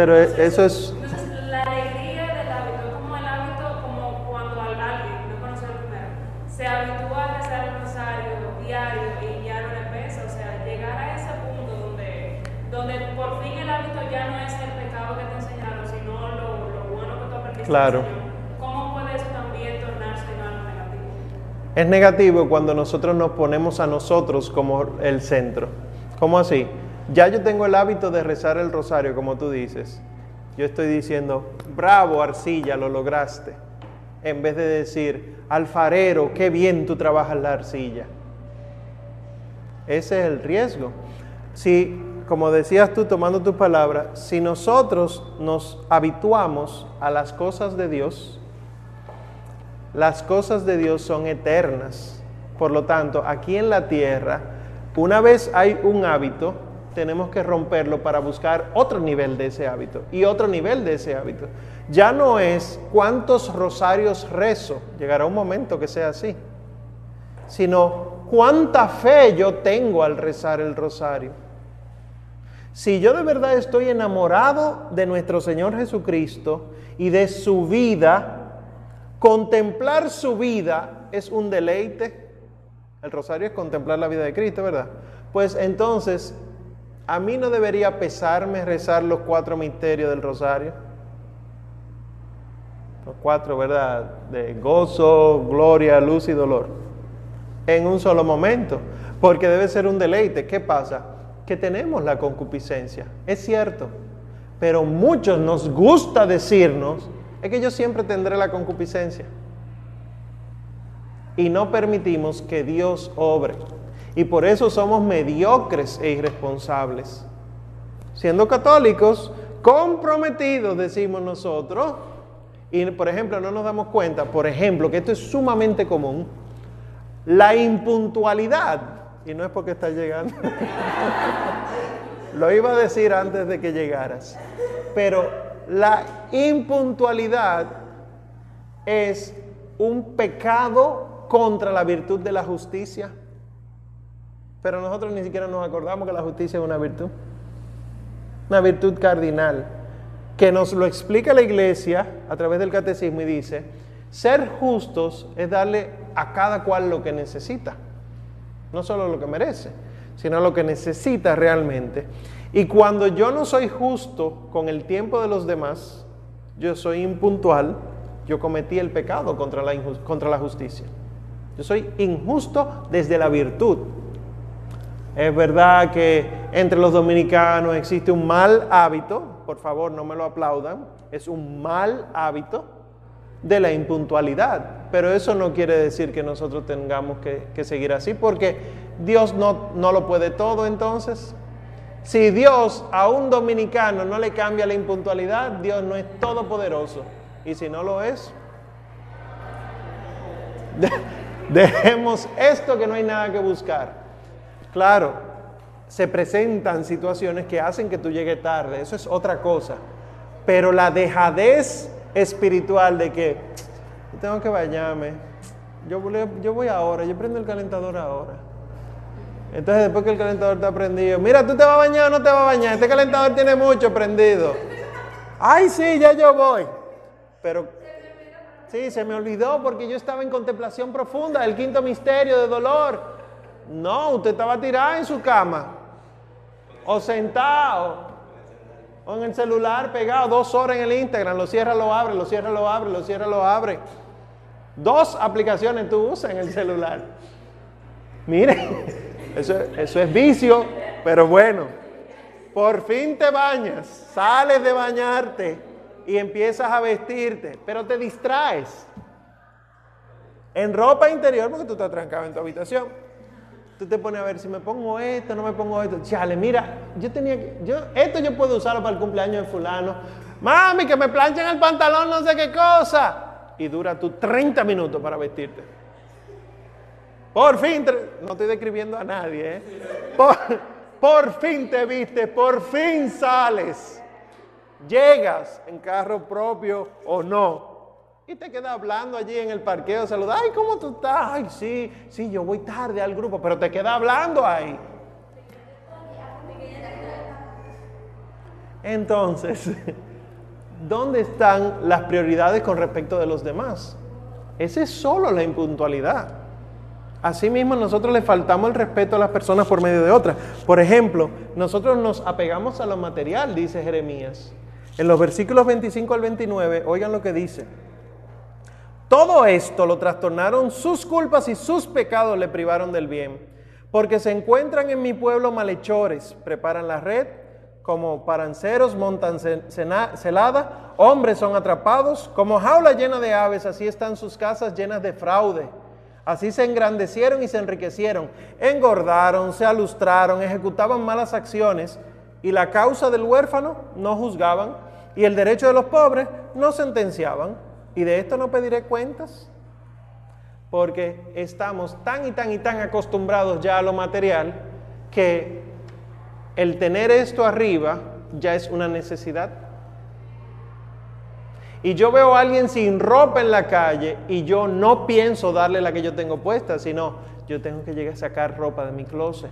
Pero e- eso es... Entonces, la alegría del hábito es como el hábito, como cuando al- alguien, no conoce primero, se habitúa a rezar el rosario diario y ya no le pesa. O sea, llegar a ese punto donde, donde por fin el hábito ya no es el pecado que te enseñaron, sino lo, lo bueno que tú aprendiste. Claro. ¿Cómo puede eso también tornarse en algo negativo? Es negativo cuando nosotros nos ponemos a nosotros como el centro. ¿Cómo así? Ya yo tengo el hábito de rezar el rosario, como tú dices. Yo estoy diciendo, bravo arcilla, lo lograste. En vez de decir, alfarero, qué bien tú trabajas la arcilla. Ese es el riesgo. Si, como decías tú tomando tu palabra, si nosotros nos habituamos a las cosas de Dios, las cosas de Dios son eternas. Por lo tanto, aquí en la tierra, una vez hay un hábito, tenemos que romperlo para buscar otro nivel de ese hábito y otro nivel de ese hábito. Ya no es cuántos rosarios rezo, llegará un momento que sea así, sino cuánta fe yo tengo al rezar el rosario. Si yo de verdad estoy enamorado de nuestro Señor Jesucristo y de su vida, Contemplar su vida es un deleite. El rosario es contemplar la vida de Cristo, ¿verdad? Pues entonces, a mí no debería pesarme rezar los cuatro misterios del rosario. Los cuatro, ¿verdad? De gozo, gloria, luz y dolor. En un solo momento. Porque debe ser un deleite. ¿Qué pasa? Que tenemos la concupiscencia. Es cierto. Pero muchos nos gusta decirnos es que yo siempre tendré la concupiscencia. Y no permitimos que Dios obre. Y por eso somos mediocres e irresponsables. Siendo católicos, comprometidos, decimos nosotros, y por ejemplo no nos damos cuenta, por ejemplo, que esto es sumamente común, la impuntualidad, y no es porque está llegando, (laughs) lo iba a decir antes de que llegaras, pero la impuntualidad es un pecado contra la virtud de la justicia. Pero nosotros ni siquiera nos acordamos que la justicia es una virtud. Una virtud cardinal. Que nos lo explica la iglesia a través del catecismo y dice, ser justos es darle a cada cual lo que necesita. No solo lo que merece, sino lo que necesita realmente. Y cuando yo no soy justo con el tiempo de los demás, yo soy impuntual, yo cometí el pecado contra la, contra la justicia. Yo soy injusto desde la virtud. Es verdad que entre los dominicanos existe un mal hábito, por favor no me lo aplaudan, es un mal hábito de la impuntualidad, pero eso no quiere decir que nosotros tengamos que, seguir así, porque Dios no, no lo puede todo entonces. Si Dios a un dominicano no le cambia la impuntualidad, Dios no es todopoderoso. Y si no lo es, (laughs) dejemos esto que no hay nada que buscar. Claro, se presentan situaciones que hacen que tú llegues tarde, eso es otra cosa. Pero la dejadez espiritual de que yo tengo que bañarme, yo yo voy ahora, yo prendo el calentador ahora. Entonces después que el calentador está prendido, mira, tú te vas a bañar o no te vas a bañar, este calentador tiene mucho prendido. Ay, sí, ya yo voy. Pero sí, se me olvidó porque yo estaba en contemplación profunda del quinto misterio de dolor. No, usted estaba tirado en su cama o sentado o en el celular pegado dos horas en el Instagram, lo cierra, lo abre, lo cierra, lo abre, lo cierra, lo abre. Dos aplicaciones tú usas en el celular. Mire. (laughs) Eso, eso, es vicio, pero bueno. Por fin te bañas, sales de bañarte y empiezas a vestirte, pero te distraes. En ropa interior, porque tú estás trancado en tu habitación. Tú te pones a ver si me pongo esto, no me pongo esto. Chale, mira, yo tenía que. Yo, esto yo puedo usarlo para el cumpleaños de Fulano. Mami, que me planchan el pantalón, no sé qué cosa. Y dura tú 30 minutos para vestirte. Por fin, no estoy describiendo a nadie, ¿eh? por, por, fin te viste, por fin sales. llegas en carro propio o no. Y te quedas hablando allí en el parqueo, saluda, ay, ¿cómo tú estás? Ay, sí, sí, yo voy tarde al grupo, pero te quedas hablando ahí. Entonces, (laughs) ¿dónde están las prioridades con respecto de los demás? Esa es solo la impuntualidad. Asimismo, nosotros le faltamos el respeto a las personas por medio de otras. Por ejemplo, nosotros nos apegamos a lo material, dice Jeremías. En los versículos 25 al 29, oigan lo que dice. Todo esto lo trastornaron sus culpas y sus pecados le privaron del bien. Porque se encuentran en mi pueblo malhechores, preparan la red, como paranceros montan celada, hombres son atrapados, como jaula llena de aves, así están sus casas llenas de fraude. Así se engrandecieron y se enriquecieron, engordaron, se alustraron, ejecutaban malas acciones y la causa del huérfano no juzgaban y el derecho de los pobres no sentenciaban. Y de esto no pediré cuentas porque estamos tan y tan y tan acostumbrados ya a lo material que el tener esto arriba ya es una necesidad. Y yo veo a alguien sin ropa en la calle y yo no pienso darle la que yo tengo puesta, sino yo tengo que llegar a sacar ropa de mi closet.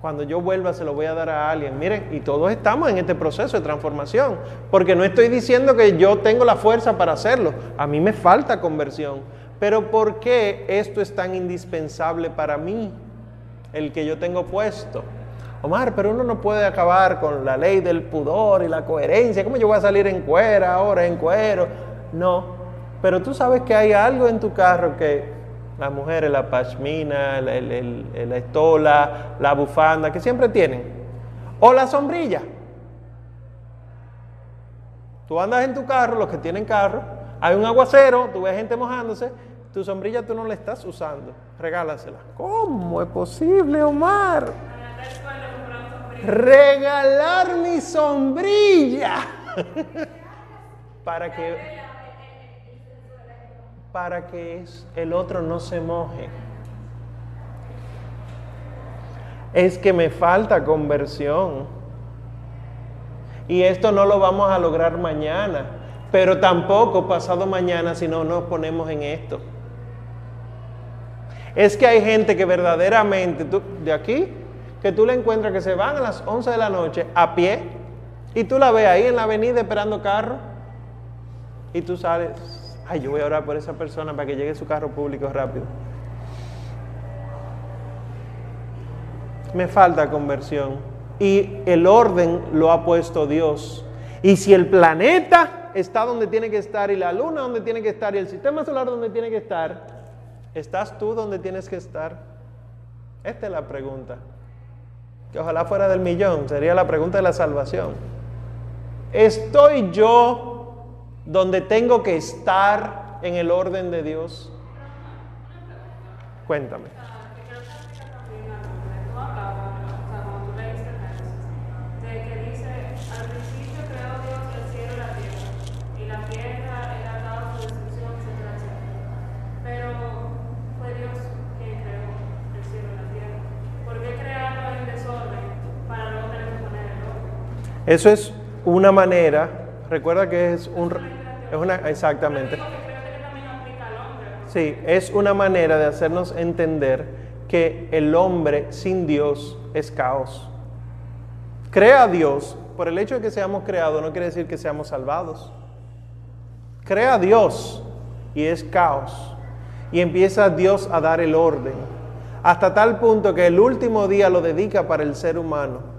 Cuando yo vuelva se lo voy a dar a alguien. Miren, y todos estamos en este proceso de transformación, porque no estoy diciendo que yo tengo la fuerza para hacerlo, a mí me falta conversión. Pero ¿por qué esto es tan indispensable para mí, el que yo tengo puesto? Omar, pero uno no puede acabar con la ley del pudor y la coherencia. ¿Cómo yo voy a salir en cuera ahora, en cuero? No, pero tú sabes que hay algo en tu carro que las mujeres, la pashmina, la, la estola, la bufanda, que siempre tienen. O la sombrilla. Tú andas en tu carro, los que tienen carro, hay un aguacero, tú ves gente mojándose, tu sombrilla tú no la estás usando, regálasela. ¿Cómo es posible, Omar? regalar mi sombrilla (laughs) para que para que el otro no se moje. Es que me falta conversión. Y esto no lo vamos a lograr mañana, pero tampoco pasado mañana si no nos ponemos en esto. Es que hay gente que verdaderamente, de aquí que tú le encuentras que se van a las 11 de la noche a pie y tú la ves ahí en la avenida esperando carro y tú sales, ay, yo voy a orar por esa persona para que llegue su carro público rápido. Me falta conversión y el orden lo ha puesto Dios. Y si el planeta está donde tiene que estar y la luna donde tiene que estar y el sistema solar donde tiene que estar, ¿estás tú donde tienes que estar? Esta es la pregunta que ojalá fuera del millón, sería la pregunta de la salvación. ¿Estoy yo donde tengo que estar en el orden de Dios? Cuéntame. Eso es una manera, recuerda que es un... Es una, exactamente. Sí, es una manera de hacernos entender que el hombre sin Dios es caos. Crea a Dios, por el hecho de que seamos creados no quiere decir que seamos salvados. Crea a Dios y es caos. Y empieza Dios a dar el orden. Hasta tal punto que el último día lo dedica para el ser humano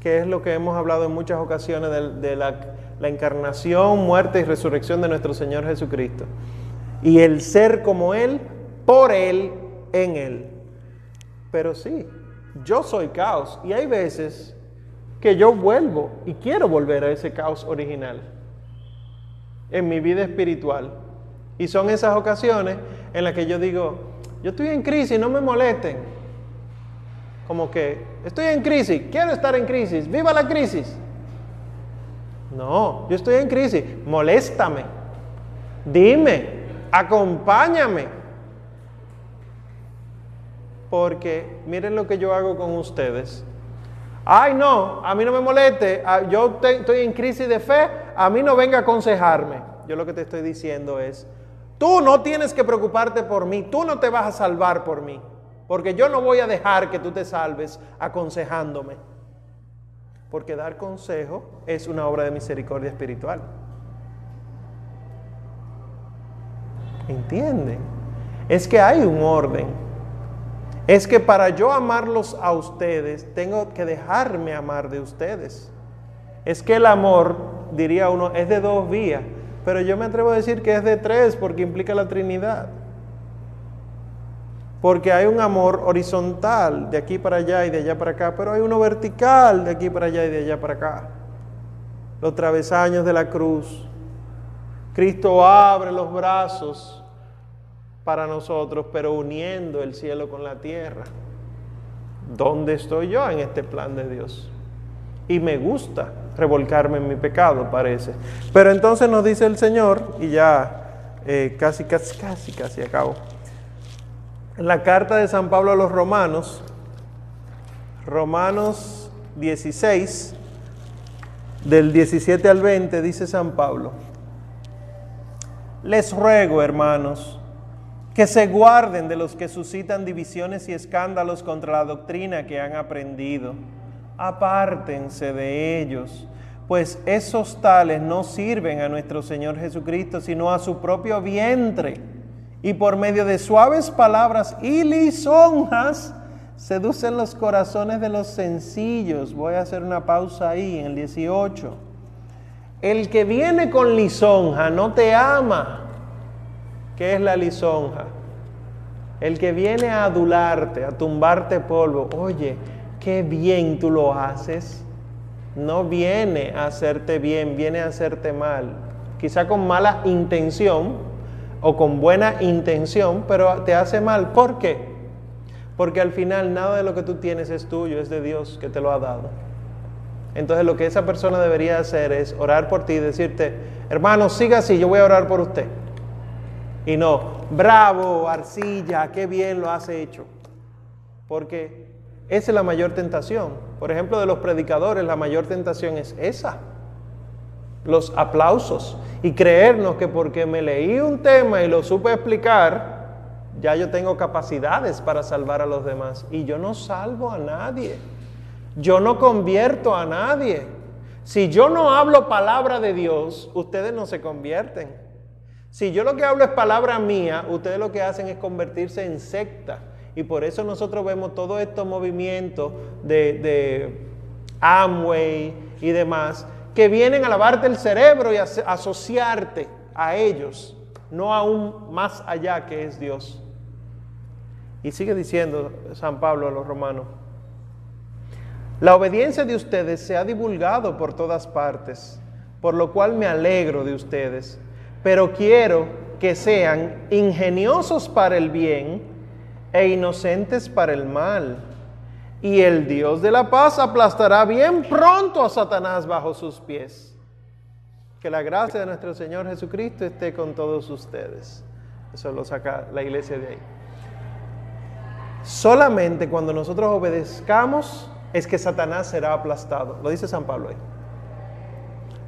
que es lo que hemos hablado en muchas ocasiones de, la, la, encarnación, muerte y resurrección de nuestro Señor Jesucristo. Y el ser como Él, por Él, en Él. Pero sí, yo soy caos y hay veces que yo vuelvo y quiero volver a ese caos original en mi vida espiritual. Y son esas ocasiones en las que yo digo, yo estoy en crisis, no me molesten como que estoy en crisis, quiero estar en crisis, viva la crisis. No, yo estoy en crisis, moléstame, dime, acompáñame. Porque miren lo que yo hago con ustedes. Ay, no, a mí no me moleste, ah, yo estoy en crisis de fe, a mí no venga a aconsejarme. Yo lo que te estoy diciendo es, tú no tienes que preocuparte por mí, tú no te vas a salvar por mí, porque yo no voy a dejar que tú te salves aconsejándome. Porque dar consejo es una obra de misericordia espiritual. ¿Entienden? Es que hay un orden es que para yo amarlos a ustedes, tengo que dejarme amar de ustedes. Es que el amor, diría uno, es de dos vías, pero yo me atrevo a decir que es de tres porque implica la Trinidad. Porque hay un amor horizontal de aquí para allá y de allá para acá, pero hay uno vertical de aquí para allá y de allá para acá. Los travesaños de la cruz. Cristo abre los brazos para nosotros, pero uniendo el cielo con la tierra. ¿Dónde estoy yo en este plan de Dios? Y me gusta revolcarme en mi pecado, parece. Pero entonces nos dice el Señor, y ya eh, casi, casi, casi, casi acabo. En la carta de San Pablo a los Romanos, Romanos 16, del 17 al 20, dice San Pablo, les ruego, hermanos, que se guarden de los que suscitan divisiones y escándalos contra la doctrina que han aprendido. Apártense de ellos, pues esos tales no sirven a nuestro Señor Jesucristo, sino a su propio vientre. Y por medio de suaves palabras y lisonjas, seducen los corazones de los sencillos. Voy a hacer una pausa ahí en el 18. El que viene con lisonja no te ama. ¿Qué es la lisonja? El que viene a adularte, a tumbarte polvo, oye, qué bien tú lo haces. No viene a hacerte bien, viene a hacerte mal. Quizá con mala intención o con buena intención, pero te hace mal. ¿Por qué? Porque al final nada de lo que tú tienes es tuyo, es de Dios que te lo ha dado. Entonces lo que esa persona debería hacer es orar por ti y decirte, hermano, siga así, yo voy a orar por usted. Y no, bravo, arcilla, qué bien lo has hecho. Porque esa es la mayor tentación. Por ejemplo, de los predicadores, la mayor tentación es esa. Los aplausos. Y creernos que porque me leí un tema y lo supe explicar, ya yo tengo capacidades para salvar a los demás. Y yo no salvo a nadie. Yo no convierto a nadie. Si yo no hablo palabra de Dios, ustedes no se convierten. Si yo lo que hablo es palabra mía, ustedes lo que hacen es convertirse en secta. Y por eso nosotros vemos todos estos movimientos de, de Amway y demás, que vienen a lavarte el cerebro y a asociarte a ellos, no aún más allá que es Dios. Y sigue diciendo San Pablo a los romanos, la obediencia de ustedes se ha divulgado por todas partes, por lo cual me alegro de ustedes pero quiero que sean ingeniosos para el bien e inocentes para el mal. Y el Dios de la paz aplastará bien pronto a Satanás bajo sus pies. Que la gracia de nuestro Señor Jesucristo esté con todos ustedes. Eso lo saca la iglesia de ahí. Solamente cuando nosotros obedezcamos es que Satanás será aplastado. Lo dice San Pablo ahí.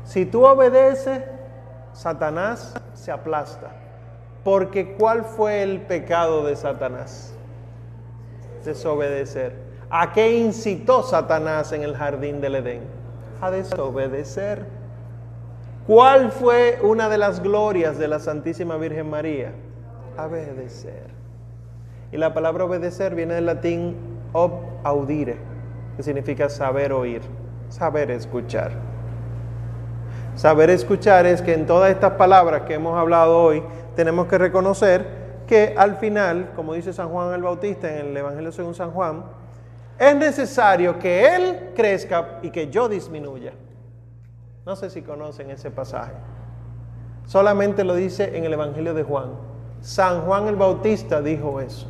Si tú obedeces, Satanás se aplasta. Porque ¿cuál fue el pecado de Satanás? Desobedecer. ¿A qué incitó Satanás en el jardín del Edén? A desobedecer. ¿Cuál fue una de las glorias de la Santísima Virgen María? Obedecer. Y la palabra obedecer viene del latín ob audire, que significa saber oír, saber escuchar. Saber escuchar es que en todas estas palabras que hemos hablado hoy tenemos que reconocer que al final, como dice San Juan el Bautista en el Evangelio según San Juan, es necesario que Él crezca y que yo disminuya. No sé si conocen ese pasaje. Solamente lo dice en el Evangelio de Juan. San Juan el Bautista dijo eso.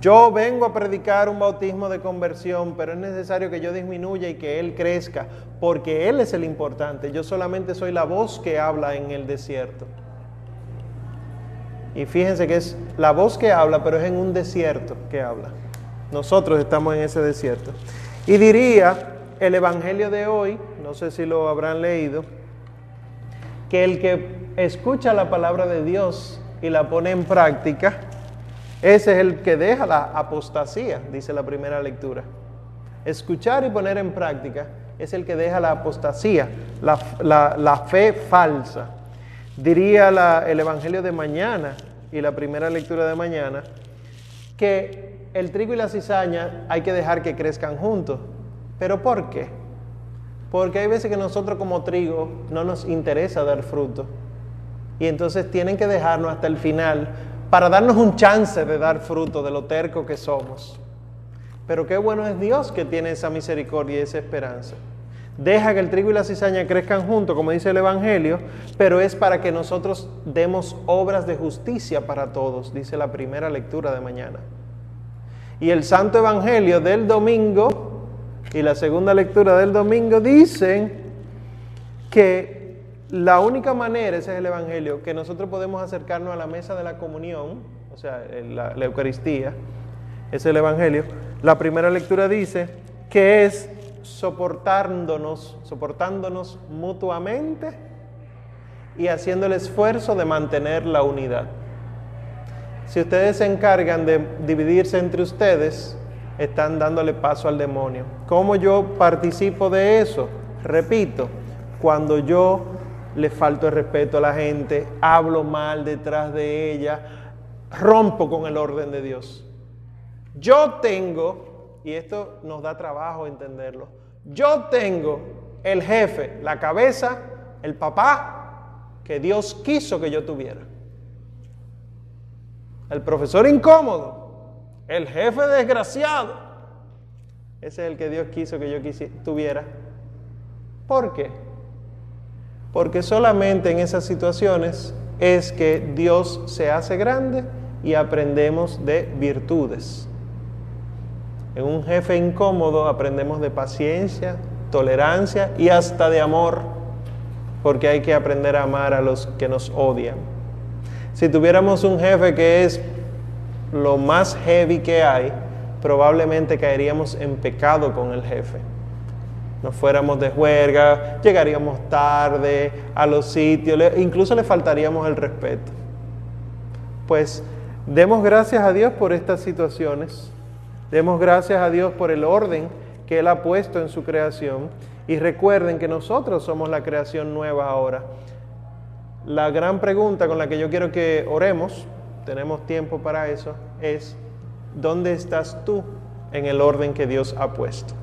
Yo vengo a predicar un bautismo de conversión, pero es necesario que yo disminuya y que Él crezca, porque Él es el importante. Yo solamente soy la voz que habla en el desierto. Y fíjense que es la voz que habla, pero es en un desierto que habla. Nosotros estamos en ese desierto. Y diría el Evangelio de hoy, no sé si lo habrán leído, que el que escucha la palabra de Dios y la pone en práctica, ese es el que deja la apostasía, dice la primera lectura. Escuchar y poner en práctica es el que deja la apostasía, la, fe falsa. Diría el Evangelio de mañana y la primera lectura de mañana que el trigo y la cizaña hay que dejar que crezcan juntos. ¿Pero por qué? Porque hay veces que nosotros como trigo no nos interesa dar fruto. Y entonces tienen que dejarnos hasta el final para darnos un chance de dar fruto de lo terco que somos. Pero qué bueno es Dios que tiene esa misericordia y esa esperanza. Deja que el trigo y la cizaña crezcan juntos, como dice el Evangelio, pero es para que nosotros demos obras de justicia para todos, dice la primera lectura de mañana. Y el Santo Evangelio del domingo y la segunda lectura del domingo dicen que la única manera, ese es el Evangelio, que nosotros podemos acercarnos a la mesa de la comunión, o sea, la, Eucaristía, es el Evangelio. La primera lectura dice que es soportándonos, soportándonos mutuamente y haciendo el esfuerzo de mantener la unidad. Si ustedes se encargan de dividirse entre ustedes, están dándole paso al demonio. ¿Cómo yo participo de eso? Repito, cuando yo le falto el respeto a la gente, hablo mal detrás de ella, rompo con el orden de Dios. Yo tengo, y esto nos da trabajo entenderlo, yo tengo el jefe, la cabeza, el papá que Dios quiso que yo tuviera. El profesor incómodo, el jefe desgraciado, ese es el que Dios quiso que yo tuviera. ¿Por qué? Porque solamente en esas situaciones es que Dios se hace grande y aprendemos de virtudes. En un jefe incómodo aprendemos de paciencia, tolerancia y hasta de amor, porque hay que aprender a amar a los que nos odian. Si tuviéramos un jefe que es lo más heavy que hay, probablemente caeríamos en pecado con el jefe nos fuéramos de juerga, llegaríamos tarde a los sitios, incluso le faltaríamos el respeto. Pues demos gracias a Dios por estas situaciones, demos gracias a Dios por el orden que Él ha puesto en su creación y recuerden que nosotros somos la creación nueva ahora. La gran pregunta con la que yo quiero que oremos, tenemos tiempo para eso, es, ¿dónde estás tú en el orden que Dios ha puesto?